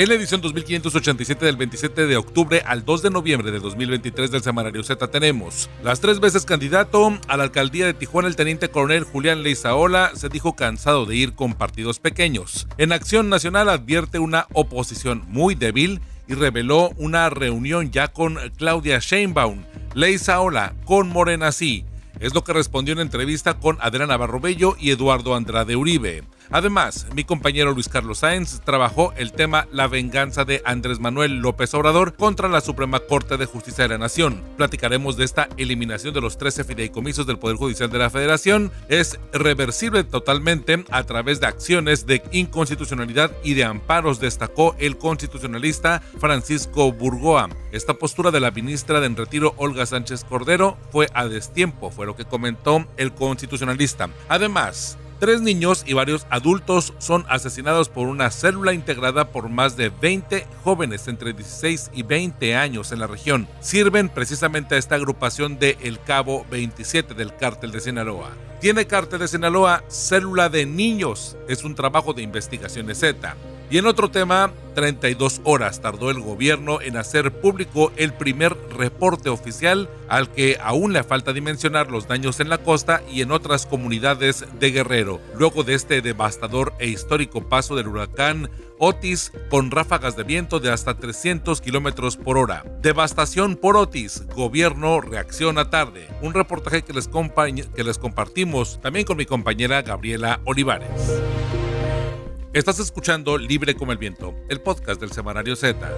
En la edición 2587 del 27 de octubre al 2 de noviembre de 2023 del Semanario Z tenemos las tres veces candidato a la alcaldía de Tijuana el teniente coronel Julián Leizaola se dijo cansado de ir con partidos pequeños. En Acción Nacional advierte una oposición muy débil y reveló una reunión ya con Claudia Sheinbaum. Leizaola con Morena sí. Es lo que respondió en entrevista con Adriana Barrobello y Eduardo Andrade Uribe. Además, mi compañero Luis Carlos Sáenz trabajó el tema La venganza de Andrés Manuel López Obrador contra la Suprema Corte de Justicia de la Nación. Platicaremos de esta eliminación de los 13 fideicomisos del Poder Judicial de la Federación. Es reversible totalmente a través de acciones de inconstitucionalidad y de amparos, destacó el constitucionalista Francisco Burgoa. Esta postura de la ministra de en retiro Olga Sánchez Cordero fue a destiempo, fue lo que comentó el constitucionalista. Además, Tres niños y varios adultos son asesinados por una célula integrada por más de 20 jóvenes entre 16 y 20 años en la región. Sirven precisamente a esta agrupación de El Cabo 27 del cártel de Sinaloa. Tiene cártel de Sinaloa célula de niños. Es un trabajo de investigación Z. Y en otro tema, 32 horas tardó el gobierno en hacer público el primer reporte oficial al que aún le falta dimensionar los daños en la costa y en otras comunidades de Guerrero, luego de este devastador e histórico paso del huracán Otis con ráfagas de viento de hasta 300 kilómetros por hora. Devastación por Otis, gobierno reacciona tarde. Un reportaje que les, que les compartimos también con mi compañera Gabriela Olivares. Estás escuchando Libre como el Viento, el podcast del Semanario Z.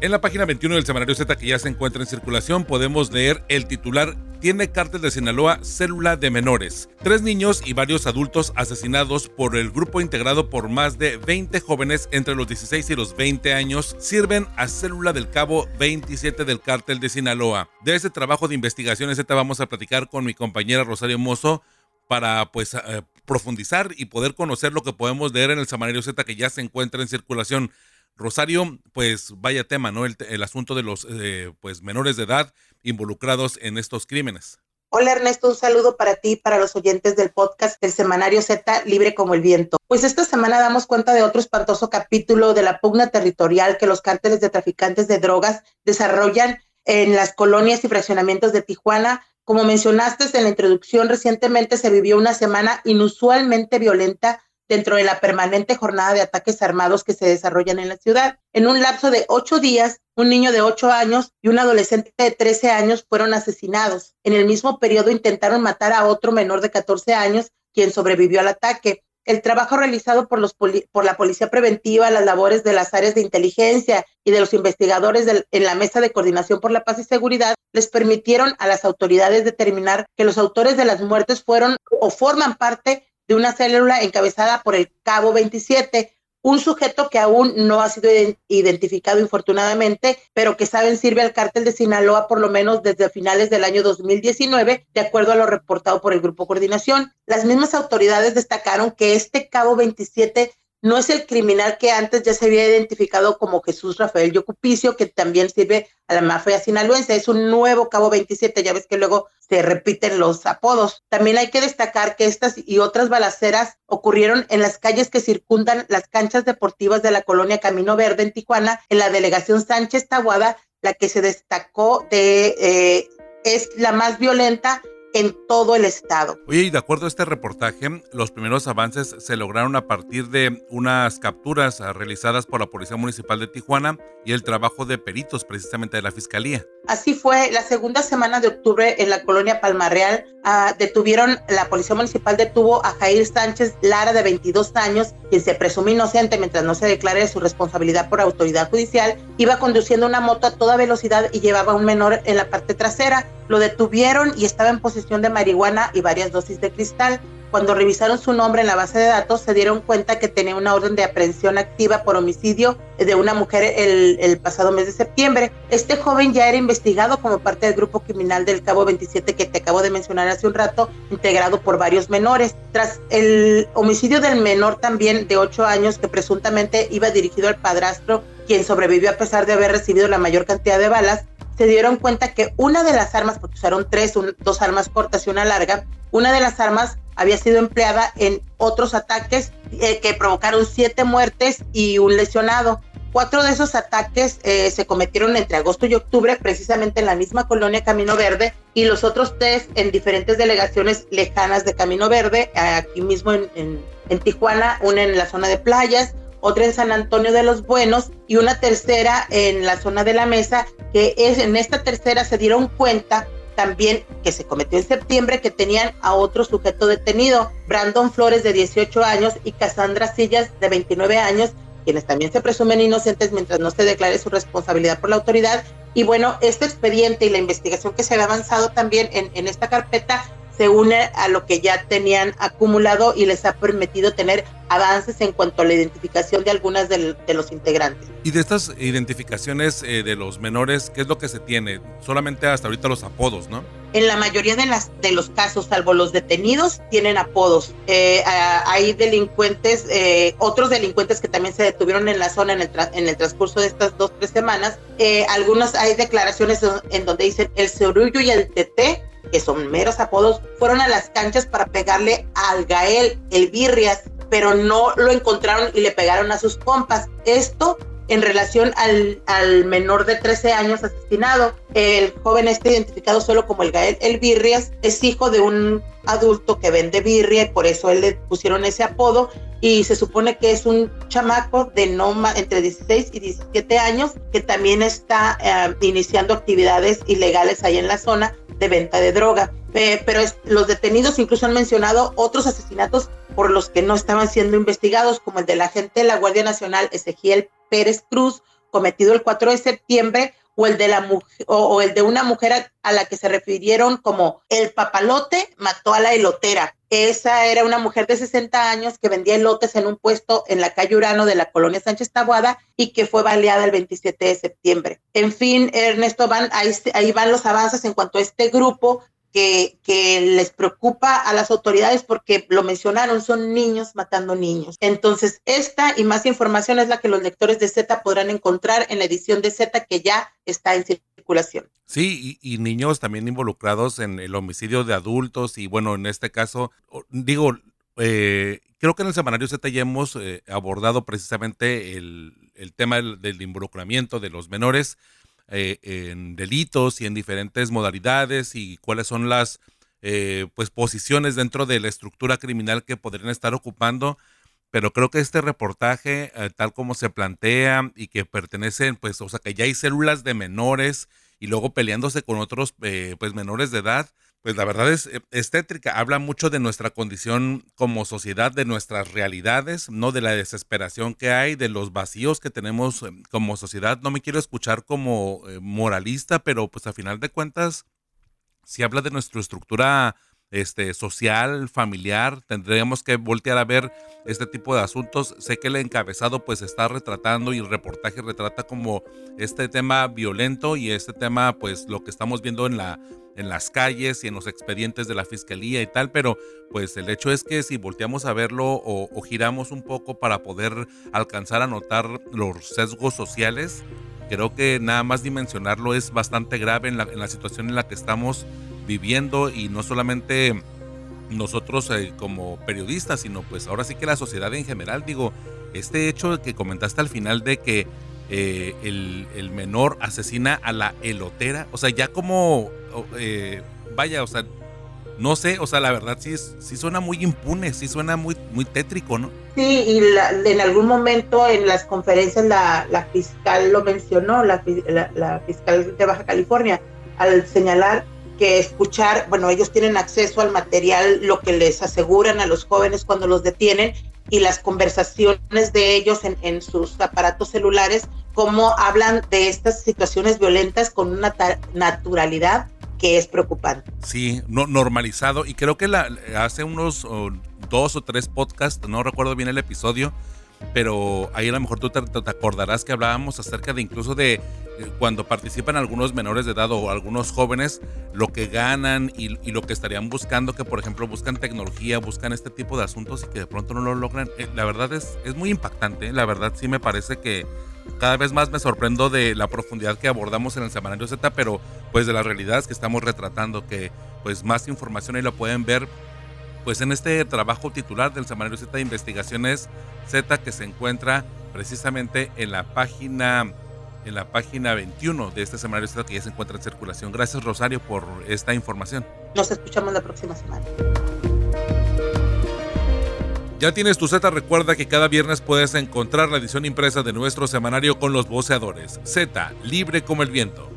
En la página 21 del Semanario Z que ya se encuentra en circulación podemos leer el titular Tiene cártel de Sinaloa célula de menores. Tres niños y varios adultos asesinados por el grupo integrado por más de 20 jóvenes entre los 16 y los 20 años sirven a célula del cabo 27 del cártel de Sinaloa. De ese trabajo de investigación Z vamos a platicar con mi compañera Rosario Mozo para pues eh, profundizar y poder conocer lo que podemos leer en el Samanario Z que ya se encuentra en circulación. Rosario, pues vaya tema, ¿no? El, asunto de los eh, pues menores de edad involucrados en estos crímenes. Hola Ernesto, un saludo para ti para los oyentes del podcast del Semanario Z Libre como el Viento. Pues esta semana damos cuenta de otro espantoso capítulo de la pugna territorial que los cárteles de traficantes de drogas desarrollan en las colonias y fraccionamientos de Tijuana, como mencionaste en la introducción, recientemente se vivió una semana inusualmente violenta dentro de la permanente jornada de ataques armados que se desarrollan en la ciudad. En un lapso de ocho días, un niño de ocho años y un adolescente de trece años fueron asesinados. En el mismo periodo intentaron matar a otro menor de catorce años, quien sobrevivió al ataque el trabajo realizado por, los por la Policía Preventiva, las labores de las áreas de inteligencia y de los investigadores en la Mesa de Coordinación por la Paz y Seguridad les permitieron a las autoridades determinar que los autores de las muertes fueron o forman parte de una célula encabezada por el Cabo 27, un sujeto que aún no ha sido identificado infortunadamente, pero que saben sirve al cártel de Sinaloa por lo menos desde finales del año 2019, de acuerdo a lo reportado por el Grupo Coordinación. Las mismas autoridades destacaron que este cabo 27 no es el criminal que antes ya se había identificado como Jesús Rafael Yocupicio, que también sirve a la mafia sinaloense. Es un nuevo cabo 27, ya ves que luego se repiten los apodos. También hay que destacar que estas y otras balaceras ocurrieron en las calles que circundan las canchas deportivas de la colonia Camino Verde en Tijuana, en la delegación Sánchez Tabuada, la que se destacó de, eh, es la más violenta en todo el estado. Oye, y de acuerdo a este reportaje, los primeros avances se lograron a partir de unas capturas realizadas por la Policía Municipal de Tijuana y el trabajo de peritos precisamente de la Fiscalía. Así fue, la segunda semana de octubre en la colonia Palmarreal uh, detuvieron, la Policía Municipal detuvo a Jair Sánchez Lara de 22 años, quien se presume inocente mientras no se declare su responsabilidad por autoridad judicial, iba conduciendo una moto a toda velocidad y llevaba a un menor en la parte trasera. Lo detuvieron y estaba en posesión de marihuana y varias dosis de cristal. Cuando revisaron su nombre en la base de datos, se dieron cuenta que tenía una orden de aprehensión activa por homicidio de una mujer el, pasado mes de septiembre. Este joven ya era investigado como parte del grupo criminal del Cabo 27 que te acabo de mencionar hace un rato, integrado por varios menores. Tras el homicidio del menor también de 8 años que presuntamente iba dirigido al padrastro, quien sobrevivió a pesar de haber recibido la mayor cantidad de balas, se dieron cuenta que una de las armas, porque usaron tres, un, dos armas cortas y una larga, una de las armas había sido empleada en otros ataques eh, que provocaron siete muertes y un lesionado. Cuatro de esos ataques eh, se cometieron entre agosto y octubre, precisamente en la misma colonia Camino Verde, y los otros tres en diferentes delegaciones lejanas de Camino Verde, aquí mismo en, en, en Tijuana, una en la zona de playas, otra en San Antonio de los Buenos y una tercera en la zona de la mesa, que es en esta tercera se dieron cuenta también que se cometió en septiembre que tenían a otro sujeto detenido, Brandon Flores de 18 años y Cassandra Sillas de 29 años, quienes también se presumen inocentes mientras no se declare su responsabilidad por la autoridad. Y bueno, este expediente y la investigación que se ha avanzado también en, en esta carpeta se une a lo que ya tenían acumulado y les ha permitido tener avances en cuanto a la identificación de algunas de, de los integrantes. Y de estas identificaciones eh, de los menores, ¿qué es lo que se tiene? Solamente hasta ahorita los apodos, ¿no? En la mayoría de, las, de los casos, salvo los detenidos, tienen apodos. Eh, hay delincuentes, eh, otros delincuentes que también se detuvieron en la zona en el, en el transcurso de estas dos, tres semanas. Eh, algunos hay declaraciones en donde dicen el Cerullo y el TT que son meros apodos, fueron a las canchas para pegarle al Gael, el Birrias, pero no lo encontraron y le pegaron a sus compas. Esto en relación al, al, menor de 13 años asesinado. El joven está identificado solo como el Gael El Birrias, es hijo de un adulto que vende birria y por eso él le pusieron ese apodo y se supone que es un chamaco de no entre 16 y 17 años que también está eh, iniciando actividades ilegales ahí en la zona de venta de droga. Eh, pero es, los detenidos incluso han mencionado otros asesinatos por los que no estaban siendo investigados, como el del agente de la Guardia Nacional Ezequiel Pérez Cruz, cometido el 4 de septiembre, o el de la o, o, el de una mujer a, la que se refirieron como el papalote mató a la elotera. Esa era una mujer de 60 años que vendía elotes en un puesto en la calle Urano de la colonia Sánchez Tabuada y que fue baleada el 27 de septiembre. En fin, Ernesto, van, ahí, ahí van los avances en cuanto a este grupo que, les preocupa a las autoridades porque lo mencionaron, son niños matando niños. Entonces, esta y más información es la que los lectores de Z podrán encontrar en la edición de Z que ya está en circulación. Sí, y, y, niños también involucrados en el homicidio de adultos y bueno, en este caso, digo, eh, creo que en el semanario Z ya hemos eh, abordado precisamente el, el tema del, del involucramiento de los menores eh, en delitos y en diferentes modalidades y cuáles son las eh, pues posiciones dentro de la estructura criminal que podrían estar ocupando. Pero creo que este reportaje, eh, tal como se plantea y que pertenecen, pues, o sea, que ya hay células de menores y luego peleándose con otros, eh, pues, menores de edad, pues la verdad es, es tétrica. Habla mucho de nuestra condición como sociedad, de nuestras realidades, no de la desesperación que hay, de los vacíos que tenemos como sociedad. No me quiero escuchar como eh, moralista, pero pues a final de cuentas, si habla de nuestra estructura este, social, familiar, tendríamos que voltear a ver este tipo de asuntos. Sé que el encabezado pues está retratando y el reportaje retrata como este tema violento y este tema pues lo que estamos viendo en la en las calles y en los expedientes de la fiscalía y tal, pero pues el hecho es que si volteamos a verlo o, o giramos un poco para poder alcanzar a notar los sesgos sociales, creo que nada más dimensionarlo es bastante grave en la, en la situación en la que estamos viviendo y no solamente nosotros eh, como periodistas, sino pues ahora sí que la sociedad en general, digo, este hecho que comentaste al final de que eh, el, menor asesina a la elotera, o sea, ya como, eh, vaya, o sea, no sé, o sea, la verdad sí, sí suena muy impune, sí suena muy, muy tétrico, ¿no? Sí, y en algún momento en las conferencias la, la fiscal lo mencionó, la, la, fiscal de Baja California, al señalar que escuchar, bueno, ellos tienen acceso al material, lo que les aseguran a los jóvenes cuando los detienen y las conversaciones de ellos en, en sus aparatos celulares, cómo hablan de estas situaciones violentas con una naturalidad que es preocupante. Sí, no, normalizado. Y creo que la, hace unos dos o tres podcasts, no recuerdo bien el episodio, pero ahí a lo mejor tú te, acordarás que hablábamos acerca de incluso de eh, cuando participan algunos menores de edad o algunos jóvenes, lo que ganan y, y, lo que estarían buscando, que por ejemplo buscan tecnología, buscan este tipo de asuntos y que de pronto no lo logran. Eh, la verdad es, es muy impactante, la verdad sí me parece que cada vez más me sorprendo de la profundidad que abordamos en el semanario Z, pero pues de las realidades que estamos retratando, que pues más información ahí lo pueden ver pues en este trabajo titular del semanario Z de investigaciones Z que se encuentra precisamente en la página en la página 21 de este semanario Z que ya se encuentra en circulación. Gracias Rosario por esta información. Nos escuchamos la próxima semana. Ya tienes tu Z, recuerda que cada viernes puedes encontrar la edición impresa de nuestro semanario con los voceadores. Z, libre como el viento.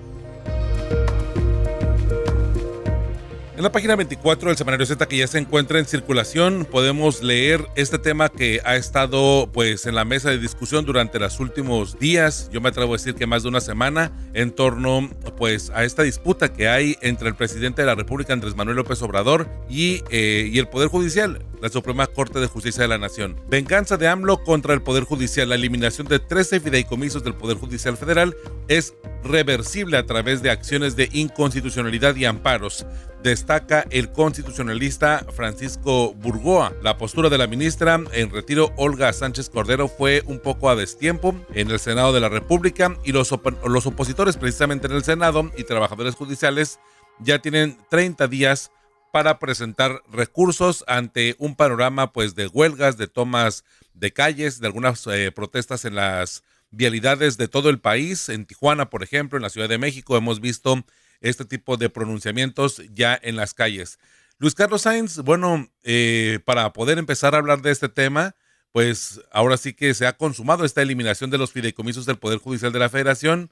La página 24 del semanario Z que ya se encuentra en circulación, podemos leer este tema que ha estado pues en la mesa de discusión durante los últimos días, yo me atrevo a decir que más de una semana, en torno pues a esta disputa que hay entre el presidente de la República Andrés Manuel López Obrador y, eh, y el Poder Judicial, la Suprema Corte de Justicia de la Nación. Venganza de AMLO contra el Poder Judicial, la eliminación de 13 fideicomisos del Poder Judicial Federal es reversible a través de acciones de inconstitucionalidad y amparos. Destaca el constitucionalista Francisco Burgoa. La postura de la ministra en retiro Olga Sánchez Cordero fue un poco a destiempo en el Senado de la República y los, los opositores precisamente en el Senado y trabajadores judiciales ya tienen 30 días para presentar recursos ante un panorama pues de huelgas, de tomas de calles, de algunas eh, protestas en las vialidades de todo el país. En Tijuana, por ejemplo, en la Ciudad de México hemos visto este tipo de pronunciamientos ya en las calles. Luis Carlos Sainz, bueno, eh, para poder empezar a hablar de este tema, pues ahora sí que se ha consumado esta eliminación de los fideicomisos del Poder Judicial de la Federación.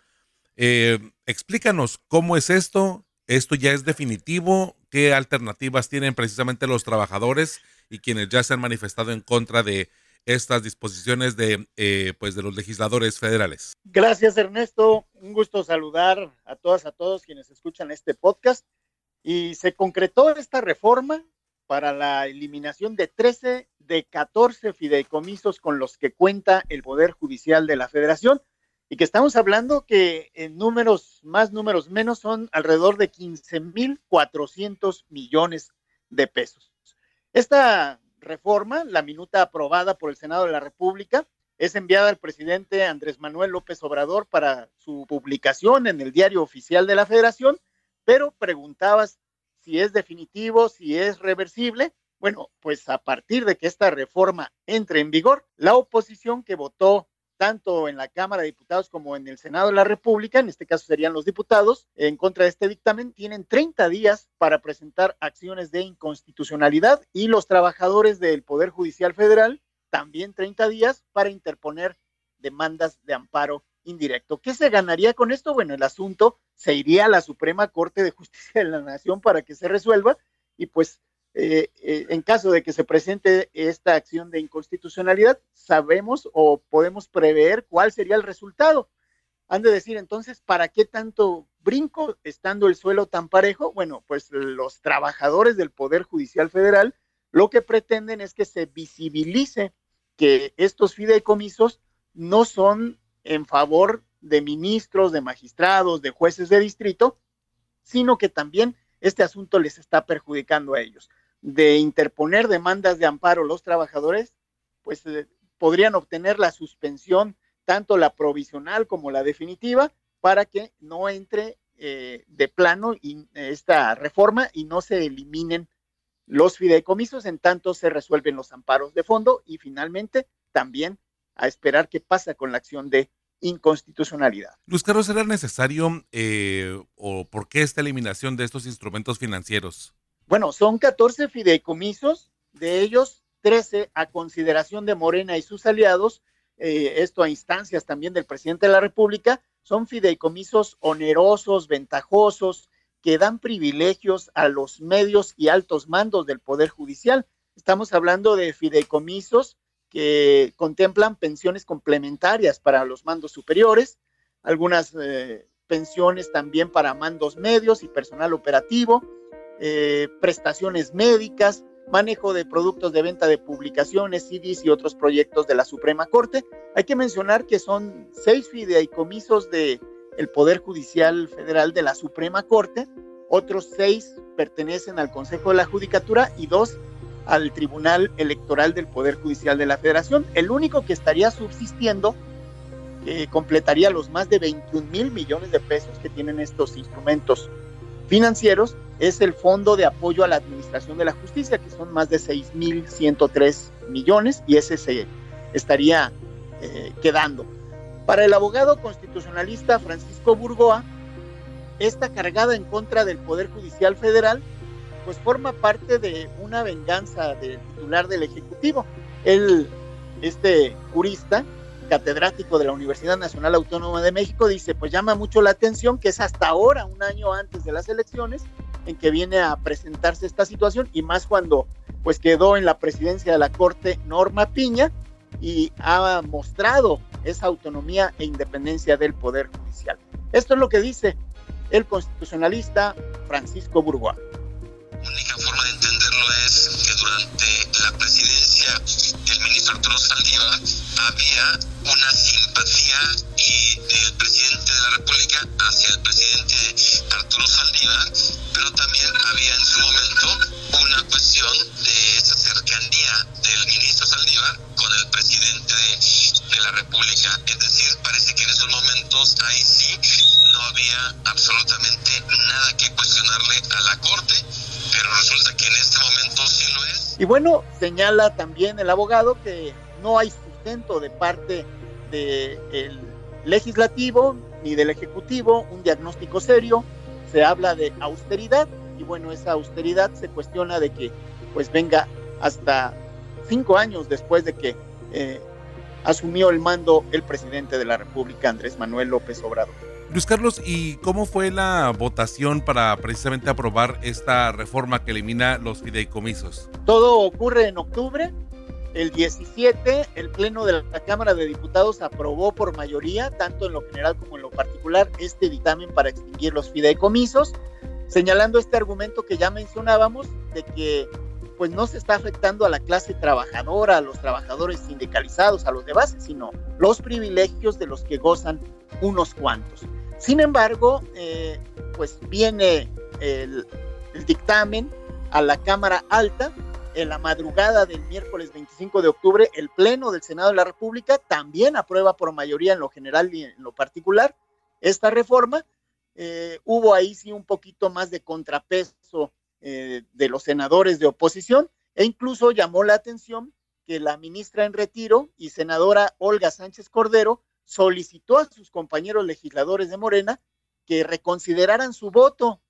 Eh, explícanos cómo es esto, esto ya es definitivo, qué alternativas tienen precisamente los trabajadores y quienes ya se han manifestado en contra de estas disposiciones de, eh, pues de los legisladores federales. Gracias, Ernesto. Un gusto saludar a todas, a todos quienes escuchan este podcast. Y se concretó esta reforma para la eliminación de 13 de 14 fideicomisos con los que cuenta el Poder Judicial de la Federación y que estamos hablando que en números más, números menos, son alrededor de 15.400 millones de pesos. Esta reforma, la minuta aprobada por el Senado de la República, es enviada al presidente Andrés Manuel López Obrador para su publicación en el diario oficial de la Federación, pero preguntabas si es definitivo, si es reversible. Bueno, pues a partir de que esta reforma entre en vigor, la oposición que votó tanto en la Cámara de Diputados como en el Senado de la República, en este caso serían los diputados, en contra de este dictamen, tienen 30 días para presentar acciones de inconstitucionalidad y los trabajadores del Poder Judicial Federal también 30 días para interponer demandas de amparo indirecto. ¿Qué se ganaría con esto? Bueno, el asunto se iría a la Suprema Corte de Justicia de la Nación para que se resuelva y pues eh, eh, en caso de que se presente esta acción de inconstitucionalidad, sabemos o podemos prever cuál sería el resultado. Han de decir entonces, ¿para qué tanto brinco estando el suelo tan parejo? Bueno, pues los trabajadores del Poder Judicial Federal lo que pretenden es que se visibilice que estos fideicomisos no son en favor de ministros, de magistrados, de jueces de distrito, sino que también este asunto les está perjudicando a ellos de interponer demandas de amparo los trabajadores, pues eh, podrían obtener la suspensión, tanto la provisional como la definitiva, para que no entre eh, de plano esta reforma y no se eliminen los fideicomisos, en tanto se resuelven los amparos de fondo y finalmente también a esperar qué pasa con la acción de inconstitucionalidad. Luis Carlos, ¿será necesario eh, o por qué esta eliminación de estos instrumentos financieros? Bueno, son 14 fideicomisos, de ellos 13 a consideración de Morena y sus aliados, eh, esto a instancias también del presidente de la República, son fideicomisos onerosos, ventajosos, que dan privilegios a los medios y altos mandos del Poder Judicial. Estamos hablando de fideicomisos que contemplan pensiones complementarias para los mandos superiores, algunas eh, pensiones también para mandos medios y personal operativo, eh, prestaciones médicas, manejo de productos de venta de publicaciones, CDs y otros proyectos de la Suprema Corte. Hay que mencionar que son seis fideicomisos del el Poder Judicial Federal de la Suprema Corte, otros seis pertenecen al Consejo de la Judicatura y dos al Tribunal Electoral del Poder Judicial de la Federación. El único que estaría subsistiendo, completaría los más de 21 mil millones de pesos que tienen estos instrumentos financieros, es el Fondo de Apoyo a la Administración de la Justicia, que son más de 6 mil 103 millones, y ese se estaría eh, quedando. Para el abogado constitucionalista Francisco Burgoa, esta cargada en contra del Poder Judicial Federal pues forma parte de una venganza del titular del Ejecutivo. Él, este jurista, catedrático de la Universidad Nacional Autónoma de México, dice, pues llama mucho la atención que es hasta ahora, un año antes de las elecciones, en que viene a presentarse esta situación y más cuando pues quedó en la presidencia de la Corte Norma Piña y ha mostrado esa autonomía e independencia del Poder Judicial. Esto es lo que dice el constitucionalista Francisco Burgoa única forma de entenderlo es que durante la presidencia Arturo Saldívar había una simpatía del presidente de la República hacia el presidente Arturo Saldívar, pero también había en su momento una cuestión de esa cercanía del ministro Saldívar con el presidente de, de la República. Es decir, parece que en esos momentos ahí sí no había absolutamente nada que cuestionarle a la Corte pero resulta que en este momento sí lo es. Y bueno, señala también el abogado que no hay sustento de parte del legislativo ni del ejecutivo, un diagnóstico serio, se habla de austeridad y bueno, esa austeridad se cuestiona de que pues venga hasta cinco años después de que eh, asumió el mando el presidente de la República, Andrés Manuel López Obrador. Luis Carlos, ¿y cómo fue la votación para precisamente aprobar esta reforma que elimina los fideicomisos? Todo ocurre en octubre. El 17, el Pleno de la Cámara de Diputados aprobó por mayoría, tanto en lo general como en lo particular, este dictamen para extinguir los fideicomisos, señalando este argumento que ya mencionábamos de que pues no se está afectando a la clase trabajadora, a los trabajadores sindicalizados, a los de base, sino los privilegios de los que gozan unos cuantos. Sin embargo, eh, pues viene el, dictamen a la Cámara Alta en la madrugada del miércoles 25 de octubre, el Pleno del Senado de la República también aprueba por mayoría en lo general y en lo particular esta reforma. Eh, hubo ahí sí un poquito más de contrapeso eh, de los senadores de oposición e incluso llamó la atención que la ministra en retiro y senadora Olga Sánchez Cordero solicitó a sus compañeros legisladores de Morena que reconsideraran su voto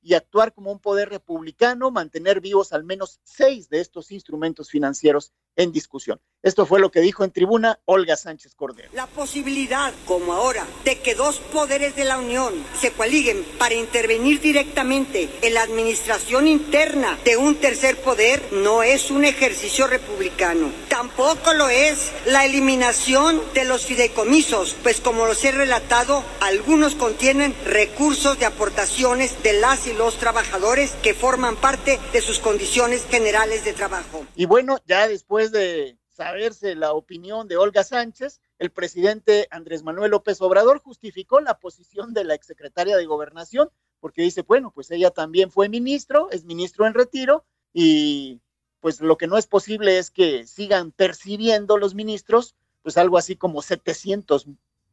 y actuar como un poder republicano, mantener vivos al menos seis de estos instrumentos financieros en discusión. Esto fue lo que dijo en tribuna Olga Sánchez Cordero. La posibilidad, como ahora, de que dos poderes de la Unión se coaliguen para intervenir directamente en la administración interna de un tercer poder no es un ejercicio republicano. Tampoco lo es la eliminación de los fideicomisos, pues como los he relatado, algunos contienen recursos de aportaciones de las y los trabajadores que forman parte de sus condiciones generales de trabajo. Y bueno, ya después de saberse la opinión de Olga Sánchez, el presidente Andrés Manuel López Obrador justificó la posición de la exsecretaria de Gobernación, porque dice, bueno, pues ella también fue ministro, es ministro en retiro, y pues lo que no es posible es que sigan percibiendo los ministros, pues algo así como 700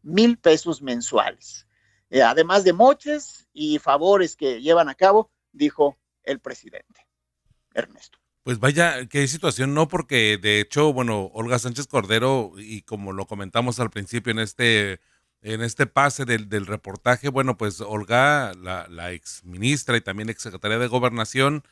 mil pesos mensuales, eh, además de moches y favores que llevan a cabo, dijo el presidente. Ernesto. Pues vaya, qué situación, no, porque de hecho, bueno, Olga Sánchez Cordero, y como lo comentamos al principio en este, en este pase del, del reportaje, bueno, pues Olga, la, la ex ministra y también ex secretaria de Gobernación,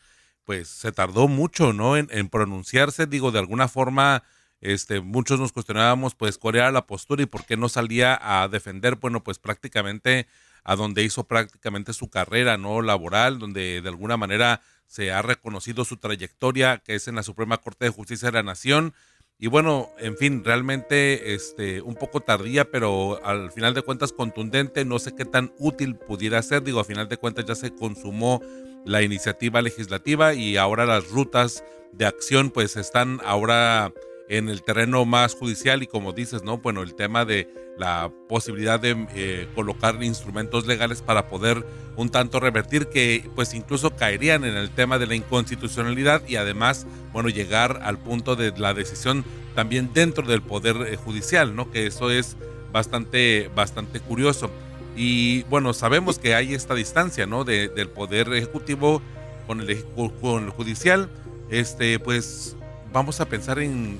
pues se tardó mucho, ¿no? En, en, pronunciarse, digo, de alguna forma, este, muchos nos cuestionábamos, pues, cuál era la postura y por qué no salía a defender, bueno, pues prácticamente a donde hizo prácticamente su carrera, ¿no? Laboral, donde de alguna manera se ha reconocido su trayectoria, que es en la Suprema Corte de Justicia de la Nación. Y bueno, en fin, realmente este, un poco tardía, pero al final de cuentas contundente, no sé qué tan útil pudiera ser, digo, al final de cuentas ya se consumó la iniciativa legislativa y ahora las rutas de acción pues están ahora en el terreno más judicial y como dices, ¿no? Bueno, el tema de la posibilidad de eh, colocar instrumentos legales para poder un tanto revertir que pues incluso caerían en el tema de la inconstitucionalidad y además, bueno, llegar al punto de la decisión también dentro del poder eh, judicial, ¿no? Que eso es bastante, bastante curioso. Y bueno, sabemos que hay esta distancia, ¿no? De, del poder ejecutivo con el, con el judicial. Este, pues vamos a pensar en,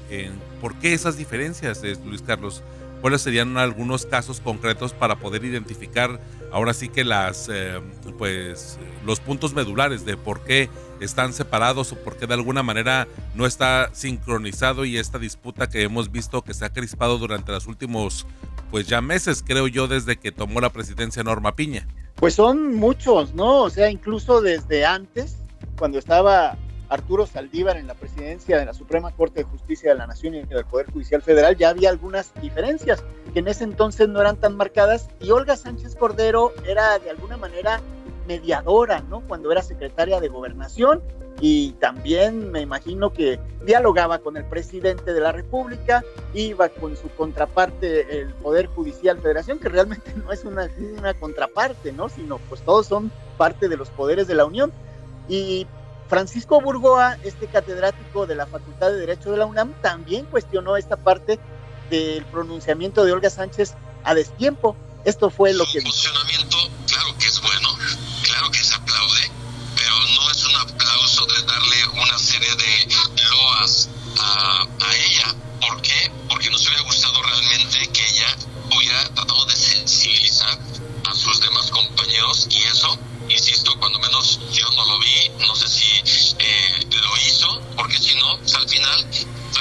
por qué esas diferencias, eh, Luis Carlos. ¿Cuáles serían algunos casos concretos para poder identificar ahora sí que las, eh, pues, los puntos medulares de por qué están separados o por qué de alguna manera no está sincronizado y esta disputa que hemos visto que se ha crispado durante los últimos pues ya meses, creo yo, desde que tomó la presidencia Norma Piña. Pues son muchos, ¿no? O sea, incluso desde antes, cuando estaba Arturo Saldívar en la presidencia de la Suprema Corte de Justicia de la Nación y del Poder Judicial Federal, ya había algunas diferencias que en ese entonces no eran tan marcadas y Olga Sánchez Cordero era de alguna manera mediadora, ¿no? Cuando era secretaria de gobernación y también me imagino que dialogaba con el presidente de la República, iba con su contraparte, el Poder Judicial Federación, que realmente no es una, una contraparte, ¿no? Sino pues todos son parte de los poderes de la Unión. Y Francisco Burgoa, este catedrático de la Facultad de Derecho de la UNAM, también cuestionó esta parte del pronunciamiento de Olga Sánchez a destiempo. Esto fue lo que... Funcionamiento, claro que es bueno, claro que se aplaude, pero no es un aplauso de darle una serie de loas a, a ella. ¿Por qué? Porque nos hubiera gustado realmente que ella hubiera tratado de sensibilizar a sus demás compañeros y eso, insisto, cuando menos yo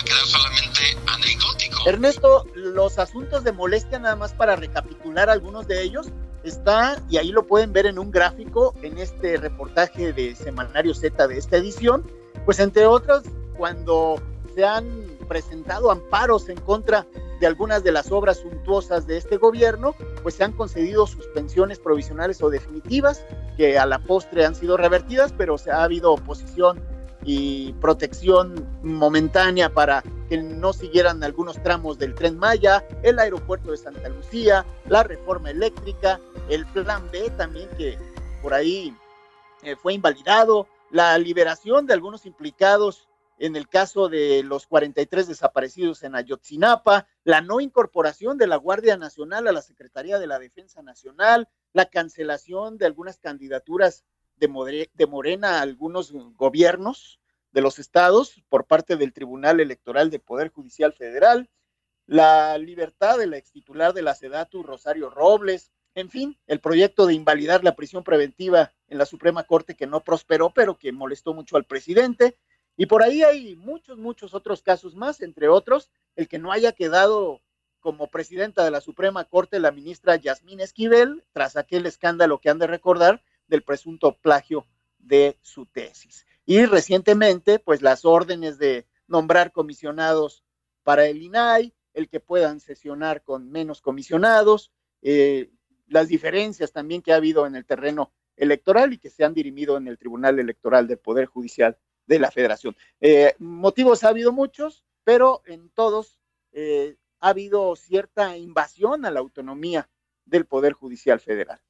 quedar solamente anecdótico. Ernesto, los asuntos de molestia, nada más para recapitular algunos de ellos, está, y ahí lo pueden ver en un gráfico, en este reportaje de Semanario Z de esta edición, pues entre otros, cuando se han presentado amparos en contra de algunas de las obras suntuosas de este gobierno, pues se han concedido suspensiones provisionales o definitivas, que a la postre han sido revertidas, pero se ha habido oposición y protección momentánea para que no siguieran algunos tramos del tren Maya, el aeropuerto de Santa Lucía, la reforma eléctrica, el plan B también que por ahí eh, fue invalidado, la liberación de algunos implicados en el caso de los 43 desaparecidos en Ayotzinapa, la no incorporación de la Guardia Nacional a la Secretaría de la Defensa Nacional, la cancelación de algunas candidaturas de, de Morena a algunos gobiernos de los estados por parte del Tribunal Electoral del Poder Judicial Federal, la libertad de la ex titular de la SEDATU, Rosario Robles, en fin, el proyecto de invalidar la prisión preventiva en la Suprema Corte que no prosperó, pero que molestó mucho al presidente, y por ahí hay muchos, muchos otros casos más, entre otros, el que no haya quedado como presidenta de la Suprema Corte la ministra Yasmín Esquivel, tras aquel escándalo que han de recordar del presunto plagio de su tesis. Y recientemente, pues las órdenes de nombrar comisionados para el INAI, el que puedan sesionar con menos comisionados, eh, las diferencias también que ha habido en el terreno electoral y que se han dirimido en el Tribunal Electoral del Poder Judicial de la federación. Eh, motivos ha habido muchos, pero en todos eh, ha habido cierta invasión a la autonomía del Poder Judicial Federal.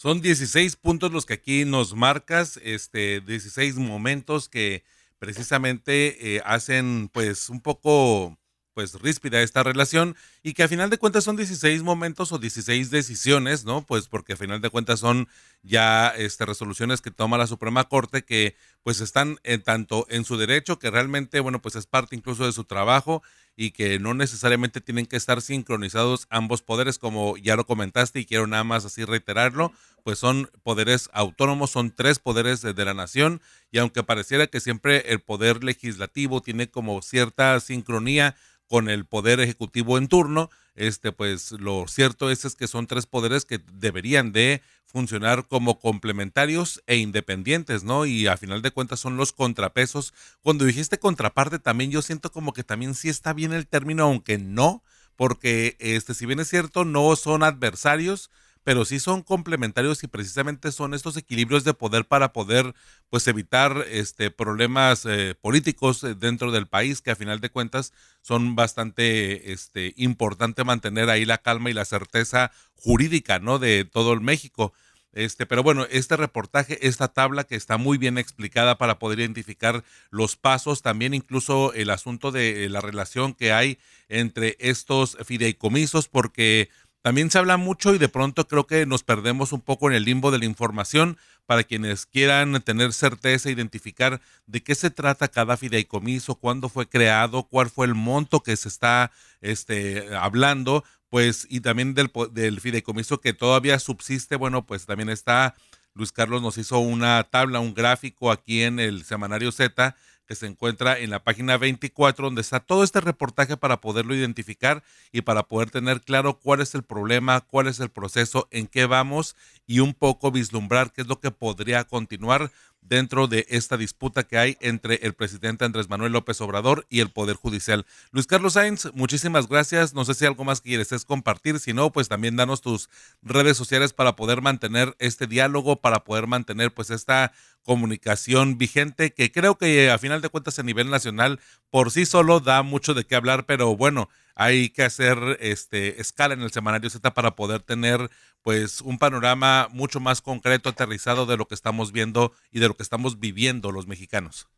Son 16 puntos los que aquí nos marcas, este, 16 momentos que precisamente eh, hacen pues un poco pues ríspida esta relación y que a final de cuentas son 16 momentos o 16 decisiones, ¿no? Pues porque a final de cuentas son ya este, resoluciones que toma la Suprema Corte que pues están en, tanto en su derecho, que realmente, bueno, pues es parte incluso de su trabajo y que no necesariamente tienen que estar sincronizados ambos poderes, como ya lo comentaste y quiero nada más así reiterarlo, pues son poderes autónomos, son tres poderes de, de la nación y aunque pareciera que siempre el poder legislativo tiene como cierta sincronía con el poder ejecutivo en turno, este pues lo cierto es, es que son tres poderes que deberían de funcionar como complementarios e independientes, ¿no? Y a final de cuentas son los contrapesos. Cuando dijiste contraparte también yo siento como que también sí está bien el término, aunque no, porque este si bien es cierto no son adversarios, pero sí son complementarios y precisamente son estos equilibrios de poder para poder pues evitar este problemas eh, políticos eh, dentro del país que a final de cuentas son bastante este importante mantener ahí la calma y la certeza jurídica no de todo el México. Este, pero bueno, este reportaje, esta tabla que está muy bien explicada para poder identificar los pasos, también incluso el asunto de la relación que hay entre estos fideicomisos, porque también se habla mucho y de pronto creo que nos perdemos un poco en el limbo de la información para quienes quieran tener certeza, identificar de qué se trata cada fideicomiso, cuándo fue creado, cuál fue el monto que se está este, hablando, pues y también del, del fideicomiso que todavía subsiste, bueno, pues también está, Luis Carlos nos hizo una tabla, un gráfico aquí en el semanario Z que se encuentra en la página 24, donde está todo este reportaje para poderlo identificar y para poder tener claro cuál es el problema, cuál es el proceso, en qué vamos y un poco vislumbrar qué es lo que podría continuar dentro de esta disputa que hay entre el presidente Andrés Manuel López Obrador y el Poder Judicial. Luis Carlos Sainz, muchísimas gracias. No sé si algo más quieres compartir, si no, pues también danos tus redes sociales para poder mantener este diálogo, para poder mantener pues esta comunicación vigente que creo que a final de cuentas a nivel nacional por sí solo da mucho de qué hablar, pero bueno, hay que hacer este escala en el semanario Z para poder tener pues un panorama mucho más concreto, aterrizado de lo que estamos viendo y de lo que estamos viviendo los mexicanos.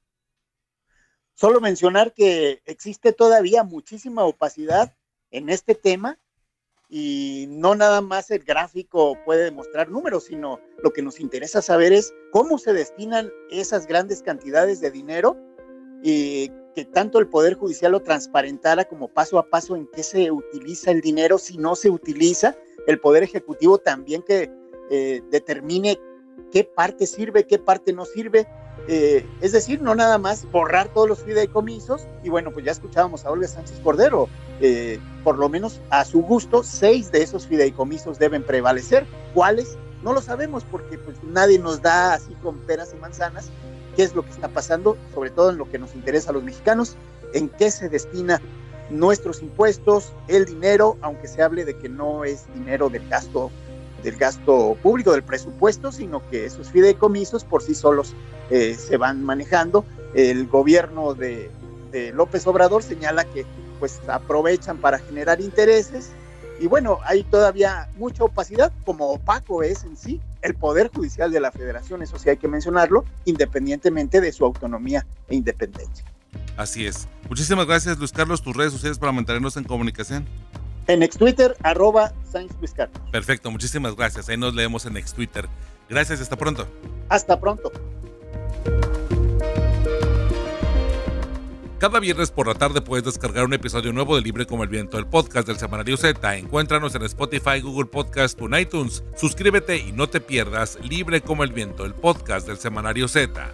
Solo mencionar que existe todavía muchísima opacidad en este tema y no nada más el gráfico puede demostrar números, sino lo que nos interesa saber es cómo se destinan esas grandes cantidades de dinero y que tanto el Poder Judicial lo transparentara como paso a paso en qué se utiliza el dinero, si no se utiliza, el Poder Ejecutivo también que eh, determine qué parte sirve, qué parte no sirve. Eh, es decir, no nada más borrar todos los fideicomisos. Y bueno, pues ya escuchábamos a Olga Sánchez Cordero. Eh, por lo menos a su gusto, seis de esos fideicomisos deben prevalecer. ¿Cuáles? No lo sabemos porque pues, nadie nos da así con peras y manzanas qué es lo que está pasando, sobre todo en lo que nos interesa a los mexicanos, en qué se destina nuestros impuestos, el dinero, aunque se hable de que no es dinero del gasto del gasto público, del presupuesto, sino que esos fideicomisos por sí solos eh, se van manejando. El gobierno de, de, López Obrador señala que pues aprovechan para generar intereses y bueno, hay todavía mucha opacidad, como opaco es en sí el Poder Judicial de la Federación, eso sí hay que mencionarlo, independientemente de su autonomía e independencia. Así es. Muchísimas gracias, Luis Carlos. Tus redes sociales para mantenernos en comunicación. En ex Twitter, arroba Sainz Luis Carlos. Perfecto, muchísimas gracias. Ahí nos leemos en ex Twitter. Gracias, hasta pronto. Hasta pronto. Cada viernes por la tarde puedes descargar un episodio nuevo de Libre como el Viento, el podcast del Semanario Z. Encuéntranos en Spotify, Google Podcast o iTunes. Suscríbete y no te pierdas Libre como el Viento, el podcast del Semanario Z.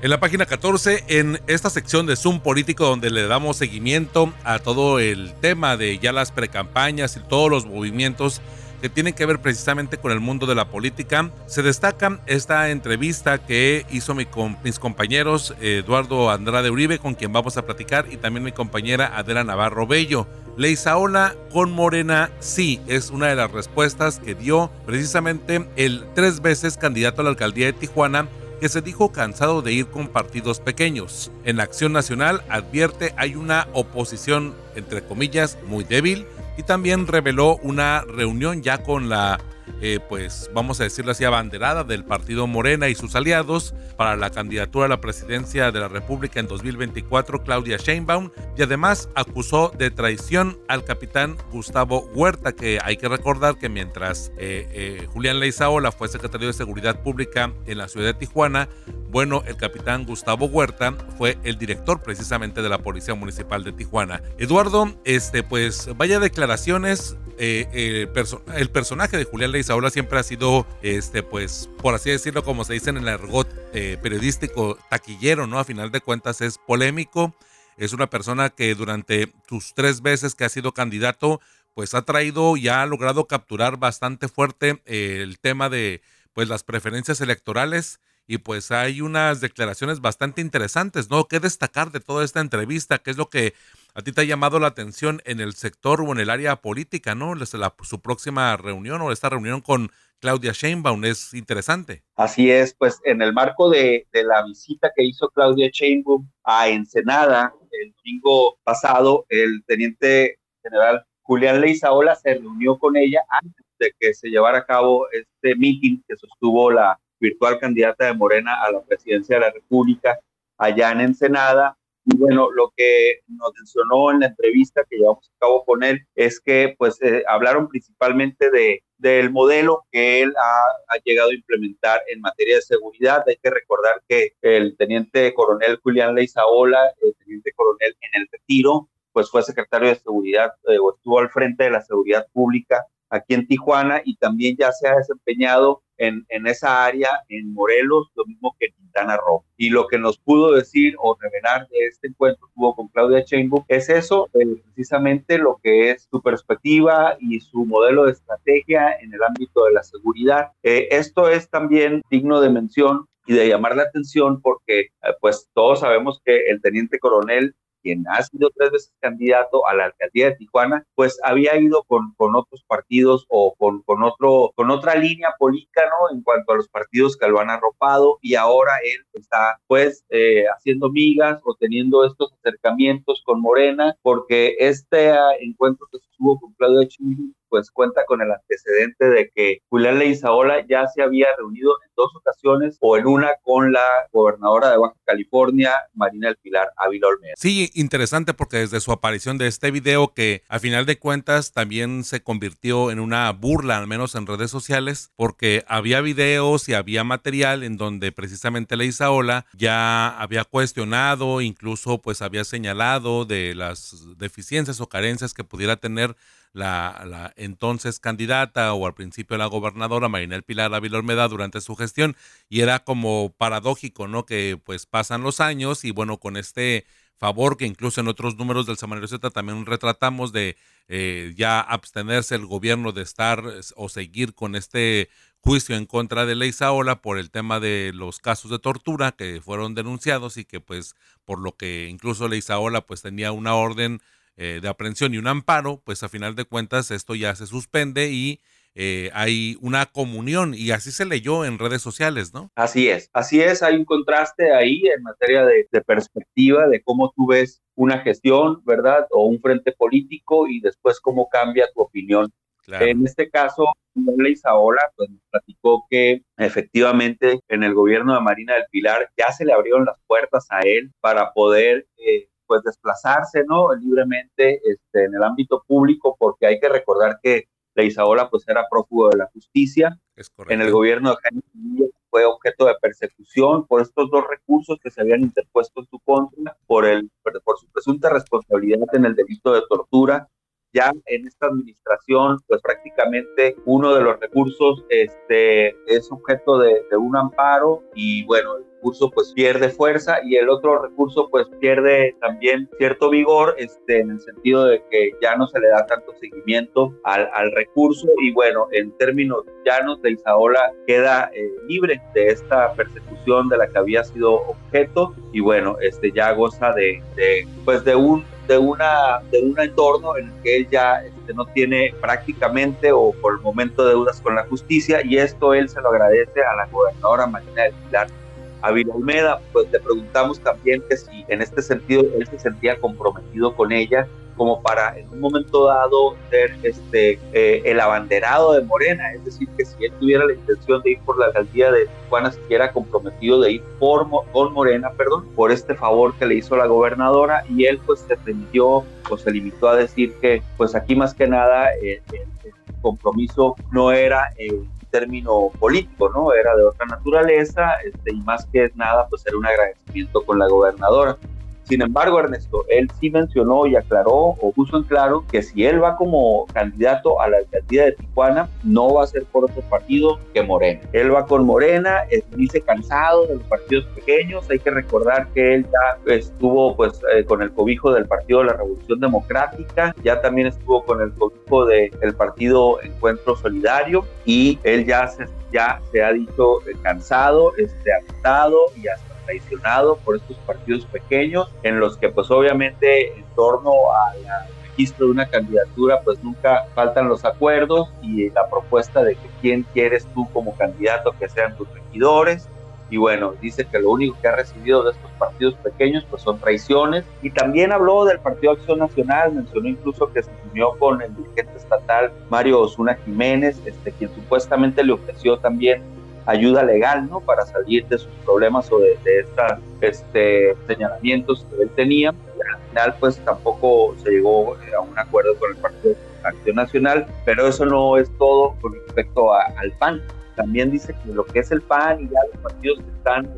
En la página 14, en esta sección de Zoom Político, donde le damos seguimiento a todo el tema de ya las precampañas y todos los movimientos que tiene que ver precisamente con el mundo de la política. Se destaca esta entrevista que hizo mis compañeros Eduardo Andrade Uribe, con quien vamos a platicar, y también mi compañera Adela Navarro Bello. Leizaola con Morena sí es una de las respuestas que dio precisamente el tres veces candidato a la alcaldía de Tijuana que se dijo cansado de ir con partidos pequeños. En Acción Nacional advierte hay una oposición entre comillas muy débil y también reveló una reunión ya con la eh, pues vamos a decirlo así, abanderada del partido Morena y sus aliados para la candidatura a la presidencia de la República en 2024, Claudia Sheinbaum, y además acusó de traición al capitán Gustavo Huerta, que hay que recordar que mientras eh, eh, Julián Leizaola fue secretario de Seguridad Pública en la ciudad de Tijuana, bueno, el capitán Gustavo Huerta fue el director precisamente de la Policía Municipal de Tijuana. Eduardo, este, pues vaya declaraciones eh, el, personaje de Julián Leizaola siempre ha sido, este, pues, por así decirlo, como se dice en el argot eh, periodístico, taquillero, ¿no? A final de cuentas es polémico. Es una persona que durante sus tres veces que ha sido candidato, pues ha traído y ha logrado capturar bastante fuerte eh, el tema de, pues, las preferencias electorales y pues hay unas declaraciones bastante interesantes, ¿no? ¿Qué destacar de toda esta entrevista? ¿Qué es lo que a ti te ha llamado la atención en el sector o en el área política, ¿no? su próxima reunión o esta reunión con Claudia Sheinbaum es interesante. Así es, pues en el marco de, la visita que hizo Claudia Sheinbaum a Ensenada el domingo pasado, el teniente general Julián Leizaola se reunió con ella antes de que se llevara a cabo este meeting que sostuvo la virtual candidata de Morena a la presidencia de la República allá en Ensenada y bueno, lo que nos mencionó en la entrevista que llevamos a cabo con él es que pues eh, hablaron principalmente de, del modelo que él ha, llegado a implementar en materia de seguridad. Hay que recordar que el teniente coronel Julián Leizaola, el teniente coronel en el retiro, pues fue secretario de seguridad eh, o estuvo al frente de la seguridad pública aquí en Tijuana y también ya se ha desempeñado en, esa área en Morelos, lo mismo que Quintana Roo. Y lo que nos pudo decir o revelar de este encuentro que tuvo con Claudia Sheinbaum es eso, eh, precisamente lo que es su perspectiva y su modelo de estrategia en el ámbito de la seguridad. Eh, esto es también digno de mención y de llamar la atención porque eh, pues todos sabemos que el teniente coronel quien ha sido tres veces candidato a la alcaldía de Tijuana, pues había ido con, con otros partidos o con, con, otro, con otra línea política, ¿no? En cuanto a los partidos que lo han arropado y ahora él está pues eh, haciendo migas o teniendo estos acercamientos con Morena, porque este encuentro que se tuvo con Claudio Chimbi pues cuenta con el antecedente de que Julián Leizaola ya se había reunido en dos ocasiones o en una con la gobernadora de Baja California, Marina del Pilar Ávila Olmeda. Sí, interesante porque desde su aparición de este video que a final de cuentas también se convirtió en una burla, al menos en redes sociales, porque había videos y había material en donde precisamente Leizaola ya había cuestionado, incluso pues había señalado de las deficiencias o carencias que pudiera tener la, entonces candidata o al principio la gobernadora Marinel Pilar Ávila Olmeda durante su gestión y era como paradójico, ¿no? Que pues pasan los años y bueno, con este favor que incluso en otros números del Semanario Z también retratamos de eh, ya abstenerse el gobierno de estar o seguir con este juicio en contra de Ley por el tema de los casos de tortura que fueron denunciados y que pues por lo que incluso Ley pues tenía una orden eh, de aprehensión y un amparo, pues a final de cuentas esto ya se suspende y eh, hay una comunión y así se leyó en redes sociales, ¿no? Así es, así es, hay un contraste ahí en materia de, perspectiva, de cómo tú ves una gestión, ¿verdad? O un frente político y después cómo cambia tu opinión. En este caso, Ley Saola pues, nos platicó que efectivamente en el gobierno de Marina del Pilar ya se le abrieron las puertas a él para poder eh, pues desplazarse, ¿no? Libremente este, en el ámbito público, porque hay que recordar que la Isaola pues era prófugo de la justicia. en el gobierno de Jaime fue objeto de persecución por estos dos recursos que se habían interpuesto en su contra, por, el, por su presunta responsabilidad en el delito de tortura. Ya en esta administración, pues prácticamente uno de los recursos este, es objeto de, de un amparo y bueno, recurso pues pierde fuerza y el otro recurso pues pierde también cierto vigor este, en el sentido de que ya no se le da tanto seguimiento al, al recurso y bueno, en términos llanos de Isaola queda eh, libre de esta persecución de la que había sido objeto y bueno, este ya goza de, de pues de un de una de un entorno en el que él ya este, no tiene prácticamente o por el momento deudas con la justicia y esto él se lo agradece a la gobernadora Marina del Pilar Ávila Almeda, pues le preguntamos también que si en este sentido él se sentía comprometido con ella como para en un momento dado ser este, eh, el abanderado de Morena, es decir, que si él tuviera la intención de ir por la alcaldía de Tijuana, se quiera comprometido de ir por, con Morena, perdón, por este favor que le hizo la gobernadora y él pues se permitió o se limitó a decir que pues aquí más que nada eh, el, compromiso no era eh, término político, ¿no? Era de otra naturaleza, este, y más que nada, pues era un agradecimiento con la gobernadora. Sin embargo, Ernesto, él sí mencionó y aclaró o puso en claro que si él va como candidato a la alcaldía de Tijuana, no va a ser por otro partido que Morena. Él va con Morena, dice cansado de los partidos pequeños. Hay que recordar que él ya estuvo pues eh, con el cobijo del Partido de la Revolución Democrática, ya también estuvo con el cobijo del Partido Encuentro Solidario y él ya se, ya se ha dicho cansado, este, agotado y hasta traicionado por estos partidos pequeños en los que pues obviamente en torno al registro de una candidatura pues nunca faltan los acuerdos y la propuesta de que quién quieres tú como candidato que sean tus regidores. Y bueno, dice que lo único que ha recibido de estos partidos pequeños pues son traiciones. Y también habló del Partido Acción Nacional, mencionó incluso que se unió con el dirigente estatal Mario Osuna Jiménez, este, quien supuestamente le ofreció también ayuda legal, ¿no? Para salir de sus problemas o de, estos este, señalamientos que él tenía. al final, pues tampoco se llegó eh, a un acuerdo con el Partido Acción Nacional, pero eso no es todo con respecto al PAN. También dice que lo que es el PAN y ya los partidos que están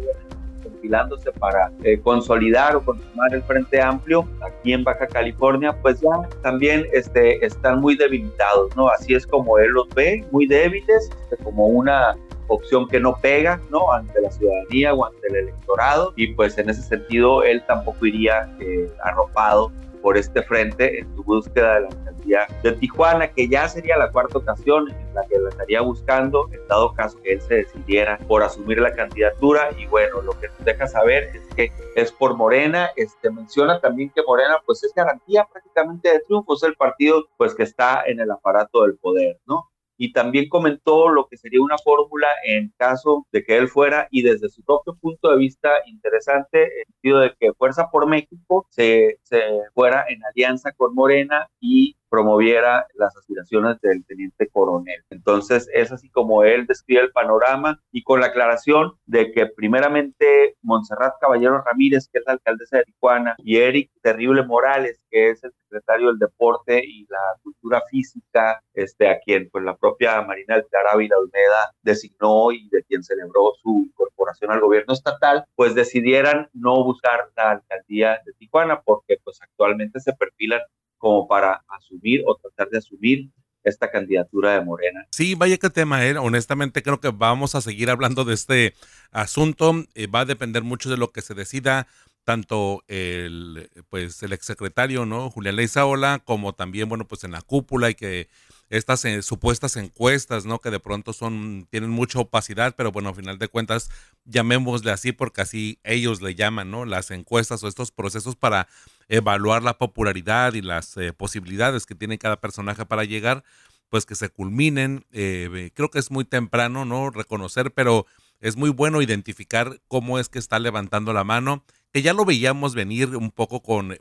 compilándose para eh, consolidar o continuar el Frente Amplio aquí en Baja California, pues ya también este, están muy debilitados, ¿no? Así es como él los ve, muy débiles, este, como una opción que no pega, ¿no? Ante la ciudadanía o ante el electorado y pues en ese sentido él tampoco iría eh, arropado por este frente en su búsqueda de la alcaldía de Tijuana, que ya sería la cuarta ocasión en la que la estaría buscando, en dado caso que él se decidiera por asumir la candidatura. Y bueno, lo que nos deja saber es que es por Morena. Este menciona también que Morena, pues es garantía prácticamente de triunfo, es el partido, pues que está en el aparato del poder, ¿no? Y también comentó lo que sería una fórmula en caso de que él fuera y desde su propio punto de vista interesante, el sentido de que Fuerza por México se, se fuera en alianza con Morena y promoviera las aspiraciones del teniente coronel. Entonces es así como él describe el panorama y con la aclaración de que primeramente Montserrat Caballero Ramírez, que es la alcaldesa de Tijuana, y Eric Terrible Morales, que es el secretario del deporte y la cultura física, este, a quien pues la propia Marina del Ávila Olmeda designó y de quien celebró su incorporación al gobierno estatal, pues decidieran no buscar la alcaldía de Tijuana porque pues actualmente se perfilan como para asumir o tratar de asumir esta candidatura de Morena. Sí, vaya qué tema, ¿eh? honestamente creo que vamos a seguir hablando de este asunto, eh, va a depender mucho de lo que se decida tanto el pues el exsecretario, ¿no? Julián Leizaola, como también, bueno, pues en la cúpula y que estas eh, supuestas encuestas, ¿no? Que de pronto son, tienen mucha opacidad, pero bueno, a final de cuentas, llamémosle así porque así ellos le llaman, ¿no? Las encuestas o estos procesos para evaluar la popularidad y las eh, posibilidades que tiene cada personaje para llegar, pues que se culminen. Eh, creo que es muy temprano, ¿no? Reconocer, pero es muy bueno identificar cómo es que está levantando la mano, que ya lo veíamos venir un poco con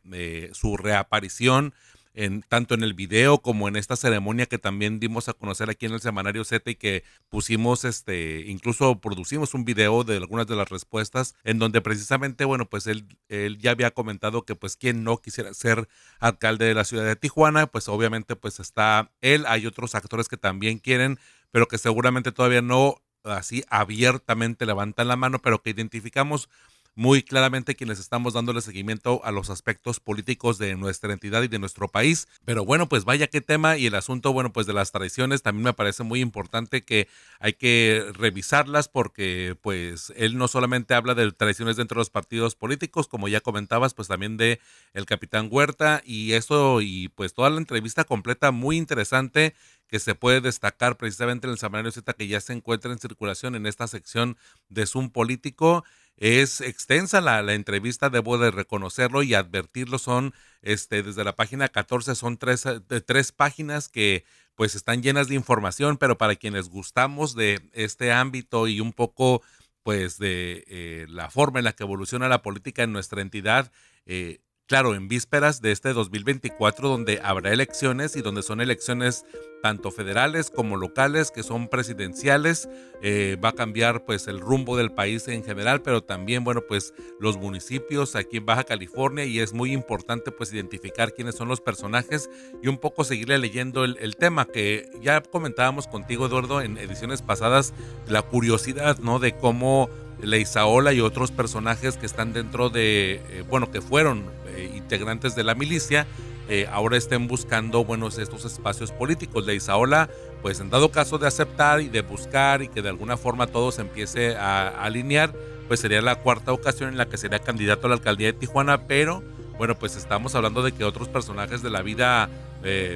su reaparición en, tanto en el video como en esta ceremonia que también dimos a conocer aquí en el semanario Z y que pusimos, este, incluso producimos un video de algunas de las respuestas en donde precisamente, bueno, pues él, él ya había comentado que pues quien no quisiera ser alcalde de la ciudad de Tijuana, pues obviamente pues está él, hay otros actores que también quieren, pero que seguramente todavía no así abiertamente levantan la mano, pero que identificamos muy claramente quienes estamos dándole seguimiento a los aspectos políticos de nuestra entidad y de nuestro país. Pero bueno, pues vaya qué tema y el asunto, bueno, pues de las tradiciones también me parece muy importante que hay que revisarlas porque pues él no solamente habla de tradiciones dentro de los partidos políticos, como ya comentabas, pues también de el capitán Huerta y eso y pues toda la entrevista completa muy interesante que se puede destacar precisamente en el Semanario Z que ya se encuentra en circulación en esta sección de Zoom político. Es extensa la, la, entrevista, debo de reconocerlo y advertirlo. Son, este, desde la página 14, son tres, eh, tres páginas que pues están llenas de información, pero para quienes gustamos de este ámbito y un poco pues de eh, la forma en la que evoluciona la política en nuestra entidad. Eh, claro, en vísperas de este 2024 donde habrá elecciones y donde son elecciones tanto federales como locales, que son presidenciales, eh, va a cambiar pues el rumbo del país en general, pero también, bueno, pues los municipios aquí en Baja California y es muy importante pues identificar quiénes son los personajes y un poco seguirle leyendo el, tema que ya comentábamos contigo, Eduardo, en ediciones pasadas, la curiosidad, ¿no? De cómo Leizaola y otros personajes que están dentro de, eh, bueno, que fueron eh, integrantes de la milicia, eh, ahora estén buscando, bueno, estos espacios políticos. Leizaola, pues en dado caso de aceptar y de buscar y que de alguna forma todo se empiece a, alinear, pues sería la cuarta ocasión en la que sería candidato a la alcaldía de Tijuana, pero bueno, pues estamos hablando de que otros personajes de la vida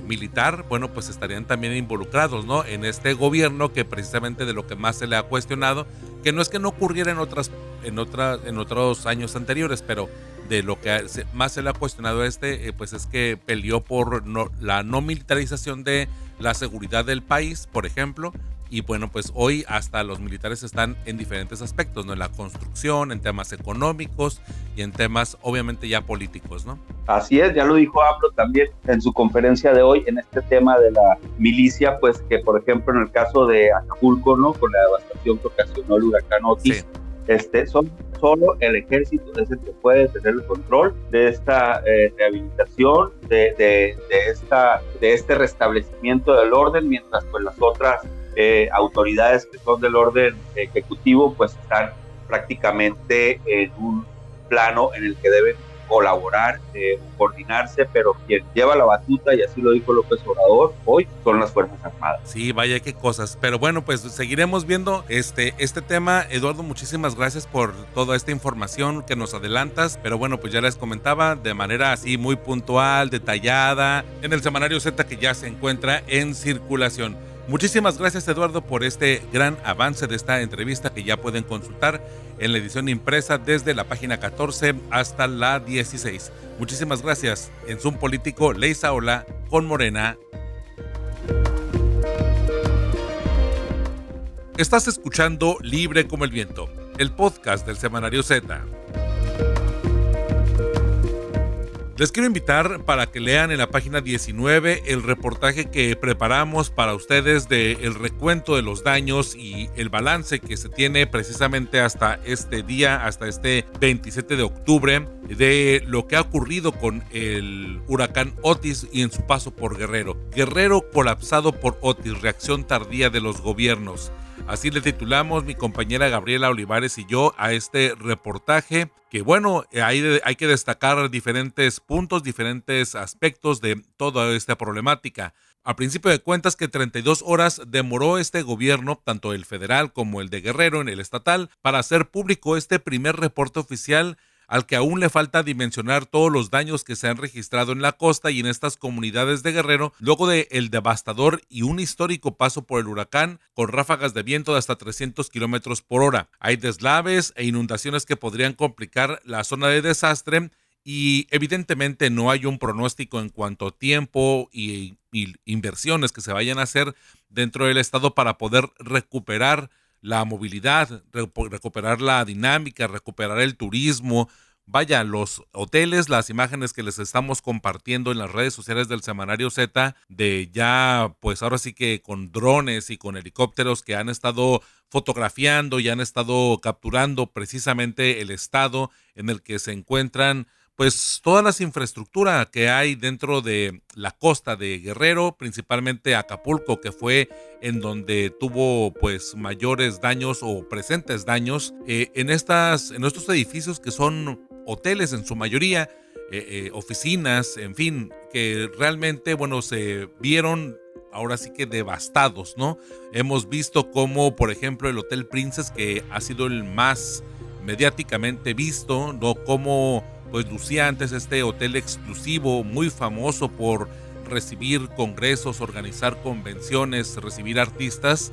militar, bueno, pues estarían también involucrados, ¿no? En este gobierno que precisamente de lo que más se le ha cuestionado que no es que no ocurriera en otras en otras en otros años anteriores, pero de lo que más se le ha cuestionado a este, eh, pues es que peleó por la no militarización de la seguridad del país, por ejemplo, y bueno, pues hoy hasta los militares están en diferentes aspectos, ¿no? En la construcción, en temas económicos y en temas obviamente ya políticos, ¿no? Así es, ya lo dijo AMLO también en su conferencia de hoy en este tema de la milicia, pues que por ejemplo en el caso de Acapulco, ¿no? Con la devastación que ocasionó el huracán Otis, este, son solo el ejército es el que puede tener el control de esta eh, rehabilitación, de, de, de, esta, de este restablecimiento del orden, mientras pues las otras eh, autoridades que son del orden ejecutivo pues están prácticamente en un plano en el que deben colaborar, eh, coordinarse, pero quien lleva la batuta, y así lo dijo López Obrador, hoy son las Fuerzas Armadas. Sí, vaya qué cosas. Pero bueno, pues seguiremos viendo este, este tema. Eduardo, muchísimas gracias por toda esta información que nos adelantas. Pero bueno, pues ya les comentaba de manera así muy puntual, detallada, en el semanario Z que ya se encuentra en circulación. Muchísimas gracias Eduardo por este gran avance de esta entrevista que ya pueden consultar en la edición impresa desde la página 14 hasta la 16. Muchísimas gracias. En Zoom Político, Leisa Ola con Morena. Estás escuchando Libre como el Viento, el podcast del Semanario Z. Les quiero invitar para que lean en la página 19 el reportaje que preparamos para ustedes de el recuento de los daños y el balance que se tiene precisamente hasta este día, hasta este 27 de octubre, de lo que ha ocurrido con el huracán Otis y en su paso por Guerrero. Guerrero colapsado por Otis, reacción tardía de los gobiernos. Así le titulamos mi compañera Gabriela Olivares y yo a este reportaje que bueno, hay, hay que destacar diferentes puntos, diferentes aspectos de toda esta problemática. A principio de cuentas que 32 horas demoró este gobierno, tanto el federal como el de Guerrero en el estatal, para hacer público este primer reporte oficial al que aún le falta dimensionar todos los daños que se han registrado en la costa y en estas comunidades de Guerrero luego de el devastador y un histórico paso por el huracán con ráfagas de viento de hasta 300 kilómetros por hora. Hay deslaves e inundaciones que podrían complicar la zona de desastre y evidentemente no hay un pronóstico en cuanto a tiempo y, y, inversiones que se vayan a hacer dentro del estado para poder recuperar la movilidad, recuperar la dinámica, recuperar el turismo. Vaya, los hoteles, las imágenes que les estamos compartiendo en las redes sociales del Semanario Z, de ya, pues ahora sí que con drones y con helicópteros que han estado fotografiando y han estado capturando precisamente el estado en el que se encuentran pues todas las infraestructuras que hay dentro de la costa de Guerrero, principalmente Acapulco, que fue en donde tuvo pues mayores daños o presentes daños eh, en estas en estos edificios que son hoteles en su mayoría, eh, eh, oficinas, en fin, que realmente bueno se vieron ahora sí que devastados, ¿no? Hemos visto como por ejemplo el Hotel Princess que ha sido el más mediáticamente visto, ¿no? Como pues lucía antes este hotel exclusivo, muy famoso por recibir congresos, organizar convenciones, recibir artistas.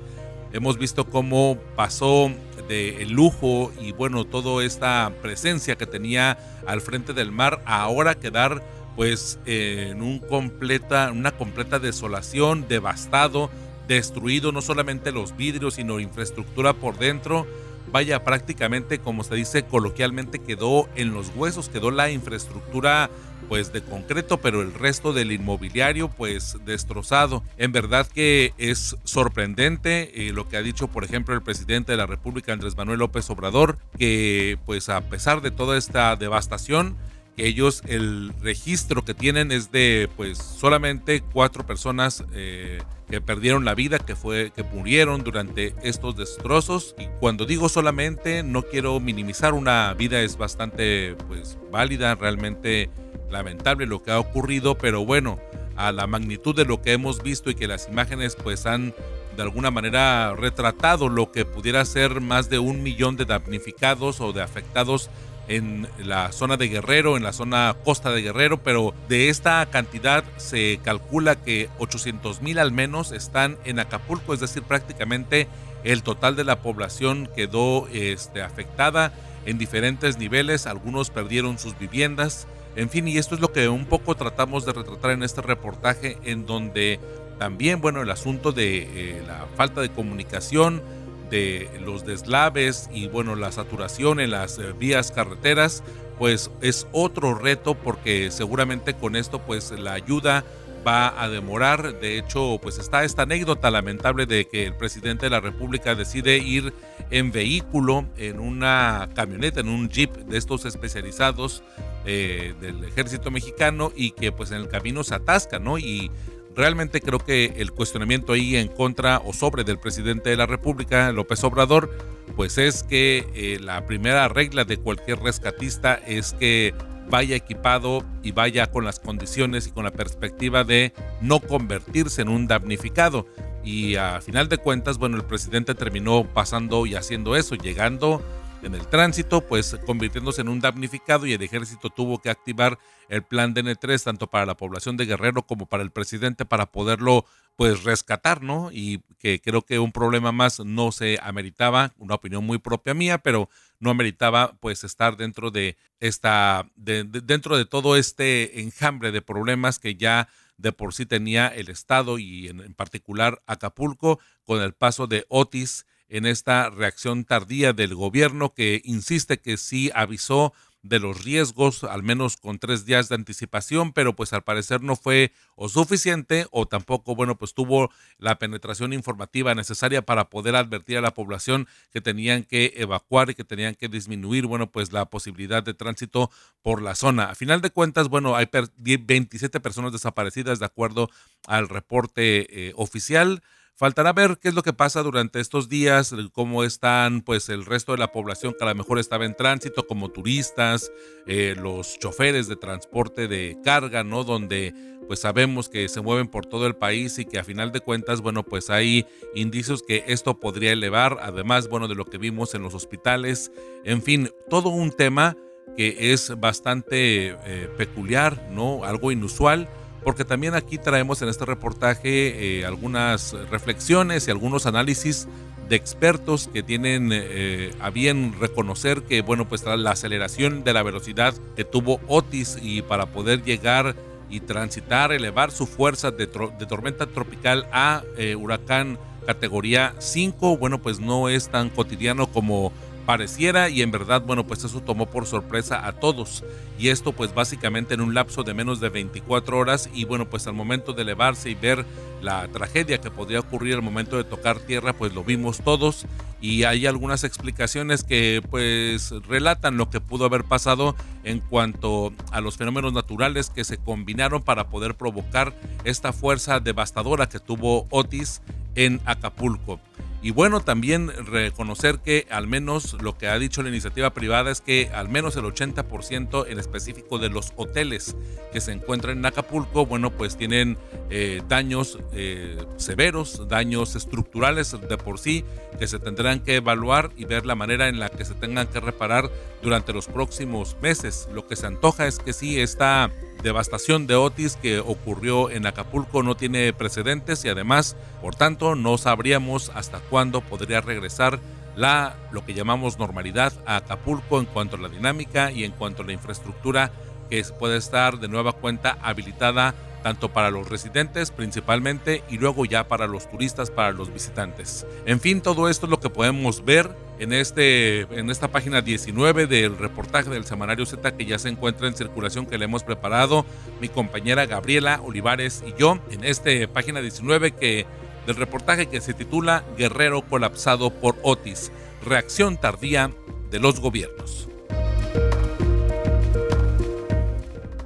Hemos visto cómo pasó de lujo y bueno, toda esta presencia que tenía al frente del mar ahora quedar pues en un completa, una completa desolación, devastado, destruido no solamente los vidrios, sino infraestructura por dentro, vaya prácticamente como se dice coloquialmente quedó en los huesos, quedó la infraestructura pues de concreto, pero el resto del inmobiliario pues destrozado. En verdad que es sorprendente eh, lo que ha dicho por ejemplo el presidente de la República Andrés Manuel López Obrador, que pues a pesar de toda esta devastación, que ellos el registro que tienen es de pues solamente cuatro personas eh, que perdieron la vida, que fue que murieron durante estos destrozos. Y cuando digo solamente no quiero minimizar una vida es bastante pues válida, realmente lamentable lo que ha ocurrido, pero bueno, a la magnitud de lo que hemos visto y que las imágenes pues han de alguna manera retratado lo que pudiera ser más de un millón de damnificados o de afectados en la zona de Guerrero, en la zona costa de Guerrero, pero de esta cantidad se calcula que 800 mil al menos están en Acapulco, es decir, prácticamente el total de la población quedó este, afectada en diferentes niveles, algunos perdieron sus viviendas, en fin, y esto es lo que un poco tratamos de retratar en este reportaje, en donde también, bueno, el asunto de eh, la falta de comunicación, de los deslaves y bueno, la saturación en las eh, vías carreteras, pues es otro reto porque seguramente con esto pues la ayuda va a demorar. De hecho, pues está esta anécdota lamentable de que el presidente de la República decide ir en vehículo, en una camioneta, en un jeep de estos especializados eh, del ejército mexicano y que pues en el camino se atasca, ¿no? Y realmente creo que el cuestionamiento ahí en contra o sobre del presidente de la República, López Obrador, pues es que eh, la primera regla de cualquier rescatista es que vaya equipado y vaya con las condiciones y con la perspectiva de no convertirse en un damnificado. Y a final de cuentas, bueno, el presidente terminó pasando y haciendo eso, llegando en el tránsito, pues convirtiéndose en un damnificado y el ejército tuvo que activar el plan DN3 tanto para la población de Guerrero como para el presidente para poderlo pues rescatar, ¿no? Y que creo que un problema más no se ameritaba, una opinión muy propia mía, pero no ameritaba pues estar dentro de esta, dentro de todo este enjambre de problemas que ya de por sí tenía el Estado y en particular Acapulco con el paso de Otis en esta reacción tardía del gobierno que insiste que sí avisó de los riesgos, al menos con tres días de anticipación, pero pues al parecer no fue o suficiente o tampoco, bueno, pues tuvo la penetración informativa necesaria para poder advertir a la población que tenían que evacuar y que tenían que disminuir, bueno, pues la posibilidad de tránsito por la zona. A final de cuentas, bueno, hay 27 personas desaparecidas de acuerdo al reporte eh, oficial. Faltará ver qué es lo que pasa durante estos días, cómo están pues el resto de la población que a lo mejor estaba en tránsito, como turistas, eh, los choferes de transporte de carga, ¿no? Donde pues sabemos que se mueven por todo el país y que a final de cuentas, bueno, pues hay indicios que esto podría elevar, además, bueno, de lo que vimos en los hospitales, en fin, todo un tema que es bastante eh, peculiar, ¿no? Algo inusual porque también aquí traemos en este reportaje eh, algunas reflexiones y algunos análisis de expertos que tienen eh, a bien reconocer que, bueno, pues la aceleración de la velocidad que tuvo Otis y para poder llegar y transitar, elevar su fuerza de, tormenta tropical a eh, huracán categoría 5, bueno, pues no es tan cotidiano como pareciera y en verdad, bueno, pues eso tomó por sorpresa a todos. Y esto pues básicamente en un lapso de menos de 24 horas y bueno, pues al momento de elevarse y ver la tragedia que podría ocurrir al momento de tocar tierra, pues lo vimos todos y hay algunas explicaciones que pues relatan lo que pudo haber pasado en cuanto a los fenómenos naturales que se combinaron para poder provocar esta fuerza devastadora que tuvo Otis en Acapulco. Y bueno, también reconocer que al menos lo que ha dicho la iniciativa privada es que al menos el 80% en específico de los hoteles que se encuentran en Acapulco, bueno, pues tienen eh, daños eh, severos, daños estructurales de por sí, que se tendrán que evaluar y ver la manera en la que se tengan que reparar durante los próximos meses. Lo que se antoja es que sí, esta devastación de Otis que ocurrió en Acapulco no tiene precedentes y además, por tanto, no sabríamos hasta cuándo podría regresar la lo que llamamos normalidad a Acapulco en cuanto a la dinámica y en cuanto a la infraestructura que puede estar de nueva cuenta habilitada tanto para los residentes principalmente y luego ya para los turistas, para los visitantes. En fin, todo esto es lo que podemos ver en, este, en esta página 19 del reportaje del Semanario Z que ya se encuentra en circulación que le hemos preparado mi compañera Gabriela Olivares y yo en esta página 19 que, del reportaje que se titula Guerrero colapsado por Otis, reacción tardía de los gobiernos.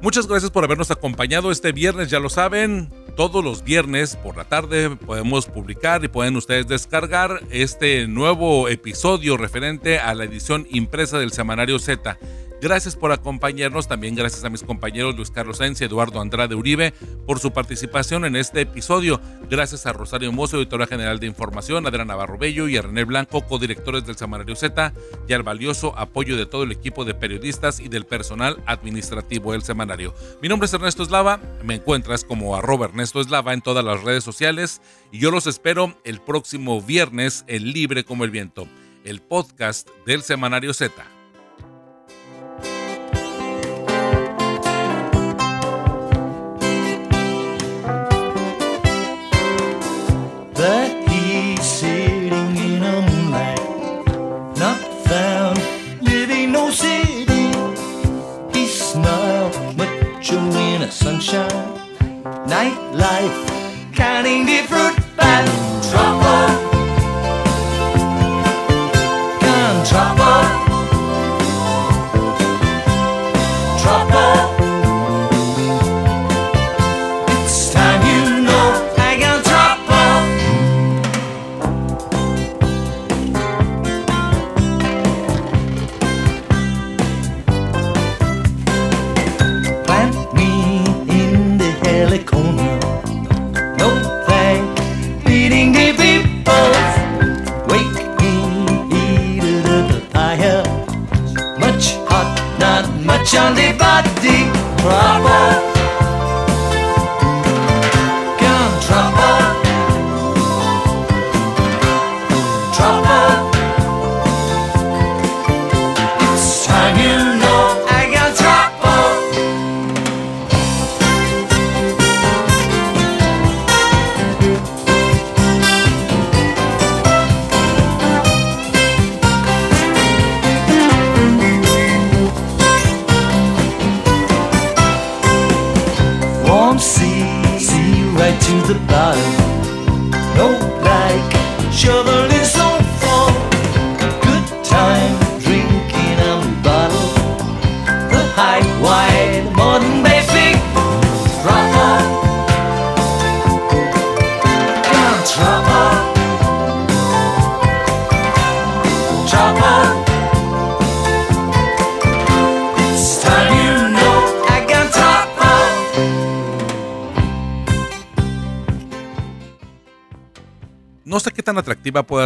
Muchas gracias por habernos acompañado este viernes, ya lo saben, todos los viernes por la tarde podemos publicar y pueden ustedes descargar este nuevo episodio referente a la edición impresa del Semanario Z. Gracias por acompañarnos, también gracias a mis compañeros Luis Carlos Sáenz y Eduardo Andrade Uribe por su participación en este episodio. Gracias a Rosario Mozo, editora general de información, Adriana Navarro Bello y a René Blanco, codirectores del Semanario Z, y al valioso apoyo de todo el equipo de periodistas y del personal administrativo del semanario. Mi nombre es Ernesto Eslava, me encuentras como arroba Ernesto Eslava en todas las redes sociales y yo los espero el próximo viernes en Libre como el Viento, el podcast del Semanario Z. sunshine, nightlife, counting the fruit trouble.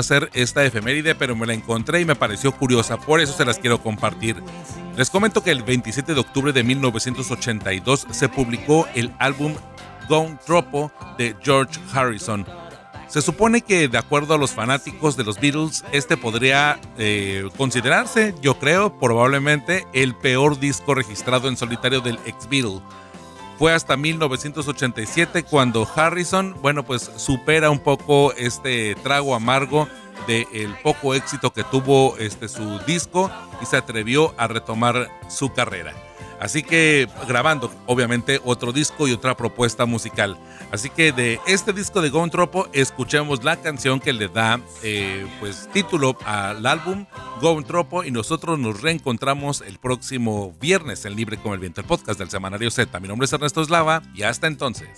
Ser esta efeméride, pero me la encontré y me pareció curiosa, por eso se las quiero compartir. Les comento que el 27 de octubre de 1982 se publicó el álbum Gone Tropo de George Harrison. Se supone que de acuerdo a los fanáticos de los Beatles, este podría eh, considerarse, yo creo, probablemente el peor disco registrado en solitario del ex Beatle. Fue hasta 1987 cuando Harrison, bueno, pues supera un poco este trago amargo del poco éxito que tuvo este su disco y se atrevió a retomar su carrera. Así que grabando, obviamente, otro disco y otra propuesta musical. Así que de este disco de Gone Tropo, escuchemos la canción que le da eh, pues título al álbum Gone Tropo y nosotros nos reencontramos el próximo viernes en Libre como el Viento, el podcast del Semanario Z. Mi nombre es Ernesto Eslava y hasta entonces.